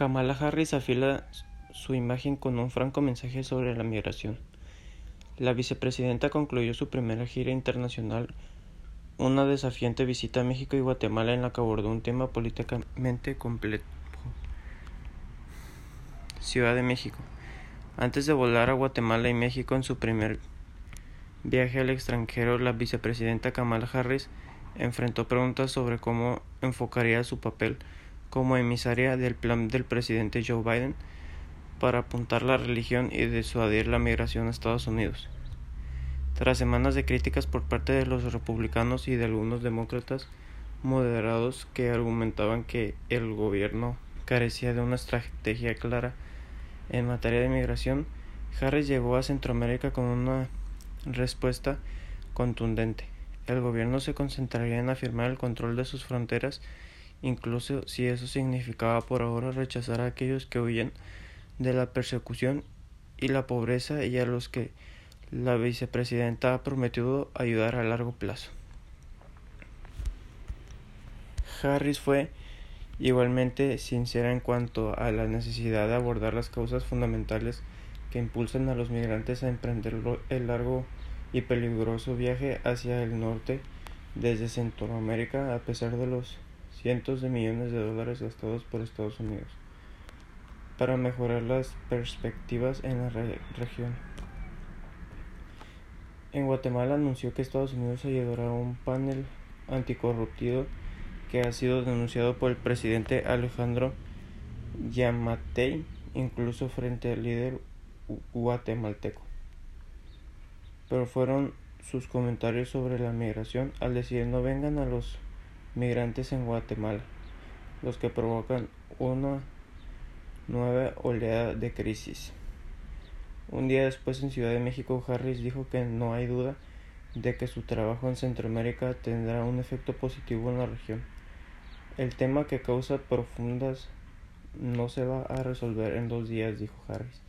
Kamala Harris afila su imagen con un franco mensaje sobre la migración. La vicepresidenta concluyó su primera gira internacional, una desafiante visita a México y Guatemala en la que abordó un tema políticamente complejo. Ciudad de México. Antes de volar a Guatemala y México en su primer viaje al extranjero, la vicepresidenta Kamala Harris enfrentó preguntas sobre cómo enfocaría su papel como emisaria del plan del presidente Joe Biden para apuntar la religión y disuadir la migración a Estados Unidos. Tras semanas de críticas por parte de los republicanos y de algunos demócratas moderados que argumentaban que el gobierno carecía de una estrategia clara en materia de migración, Harris llegó a Centroamérica con una respuesta contundente. El gobierno se concentraría en afirmar el control de sus fronteras incluso si eso significaba por ahora rechazar a aquellos que huyen de la persecución y la pobreza y a los que la vicepresidenta ha prometido ayudar a largo plazo. Harris fue igualmente sincera en cuanto a la necesidad de abordar las causas fundamentales que impulsan a los migrantes a emprender el largo y peligroso viaje hacia el norte desde Centroamérica a pesar de los cientos de millones de dólares gastados por Estados Unidos para mejorar las perspectivas en la región. En Guatemala anunció que Estados Unidos ayudará a un panel anticorruptivo que ha sido denunciado por el presidente Alejandro Yamatei, incluso frente al líder guatemalteco. Pero fueron sus comentarios sobre la migración al decir no vengan a los migrantes en Guatemala, los que provocan una nueva oleada de crisis. Un día después en Ciudad de México, Harris dijo que no hay duda de que su trabajo en Centroamérica tendrá un efecto positivo en la región. El tema que causa profundas no se va a resolver en dos días, dijo Harris.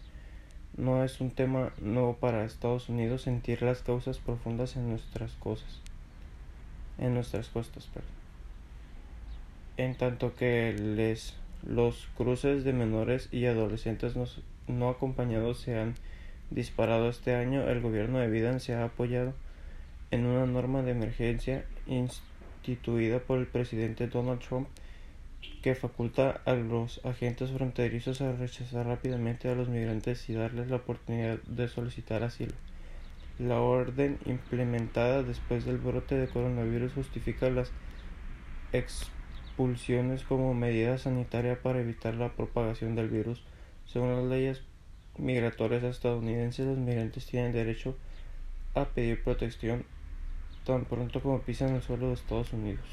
No es un tema nuevo para Estados Unidos sentir las causas profundas en nuestras cosas, en nuestras costas, perdón en tanto que los cruces de menores y adolescentes no, acompañados se han disparado este año, el gobierno de Biden se ha apoyado en una norma de emergencia instituida por el presidente Donald Trump que faculta a los agentes fronterizos a rechazar rápidamente a los migrantes y darles la oportunidad de solicitar asilo. La orden implementada después del brote de coronavirus justifica las expulsiones como medida sanitaria para evitar la propagación del virus. Según las leyes migratorias estadounidenses, los migrantes tienen derecho a pedir protección tan pronto como pisan el suelo de Estados Unidos.